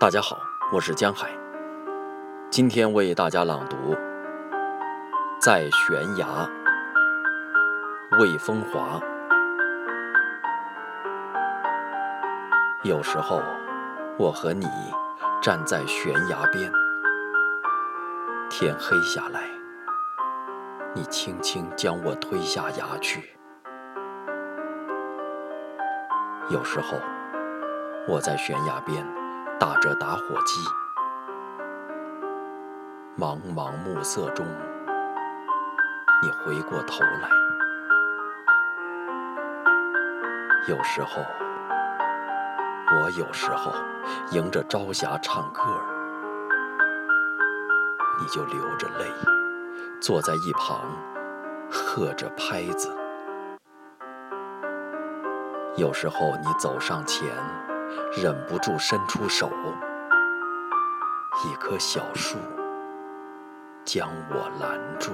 大家好，我是江海。今天为大家朗读《在悬崖》，魏风华。有时候，我和你站在悬崖边，天黑下来，你轻轻将我推下崖去。有时候，我在悬崖边打着打火机，茫茫暮色中，你回过头来。有时候，我有时候迎着朝霞唱歌，你就流着泪，坐在一旁喝着拍子。有时候你走上前，忍不住伸出手，一棵小树将我拦住。